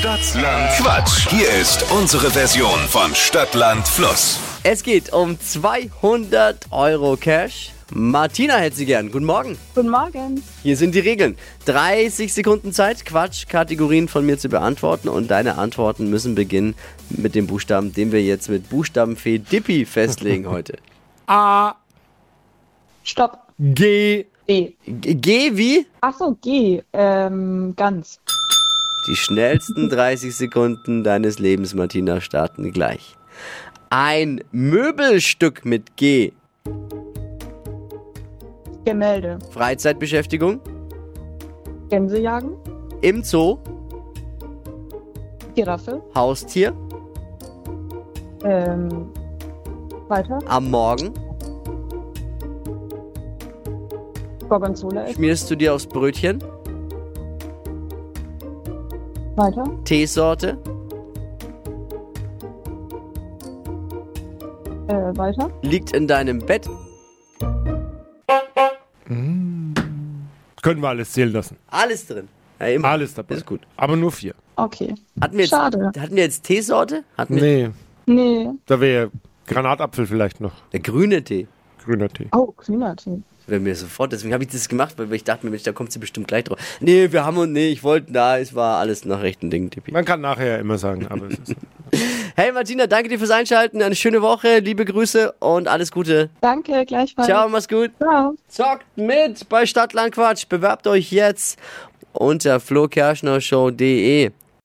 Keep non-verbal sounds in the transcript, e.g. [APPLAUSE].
Stadtland Quatsch. Hier ist unsere Version von Stadtland Fluss. Es geht um 200 Euro Cash. Martina hätte sie gern. Guten Morgen. Guten Morgen. Hier sind die Regeln. 30 Sekunden Zeit, Quatsch-Kategorien von mir zu beantworten. Und deine Antworten müssen beginnen mit dem Buchstaben, den wir jetzt mit Buchstabenfee Dippi festlegen [LAUGHS] heute. A, Stopp. G, B. G G wie? Ach so, G. Ähm, ganz. Die schnellsten [LAUGHS] 30 Sekunden deines Lebens, Martina, starten gleich. Ein Möbelstück mit G. Gemälde. Freizeitbeschäftigung. Gänsejagen. Im Zoo. Giraffe. Haustier. Ähm, weiter. Am Morgen. Gorgonzola. Schmierst du dir aufs Brötchen. Weiter. Teesorte. Äh, weiter. Liegt in deinem Bett. können wir alles zählen lassen. Alles drin. Ja, immer. Alles dabei. Ist gut. Aber nur vier. Okay. Hatten wir jetzt, Schade. Hatten wir jetzt Teesorte? Hatten wir Nee, Nee. da wäre Granatapfel vielleicht noch. der grüne Tee. Grüner Tee. Oh, grüner Tee. Wäre mir sofort. Deswegen habe ich das gemacht, weil ich dachte mir, Mensch, da kommt sie bestimmt gleich drauf. Nee, wir haben und nee, ich wollte, da, es war alles nach rechten Dingen, Tippi. Man kann nachher immer sagen, aber es ist. [LAUGHS] Hey Martina, danke dir fürs Einschalten. Eine schöne Woche, liebe Grüße und alles Gute. Danke, gleichfalls. Ciao, mach's gut. Ciao. Zockt mit bei Stadtlandquatsch. Bewerbt euch jetzt unter flokerschnershow.de.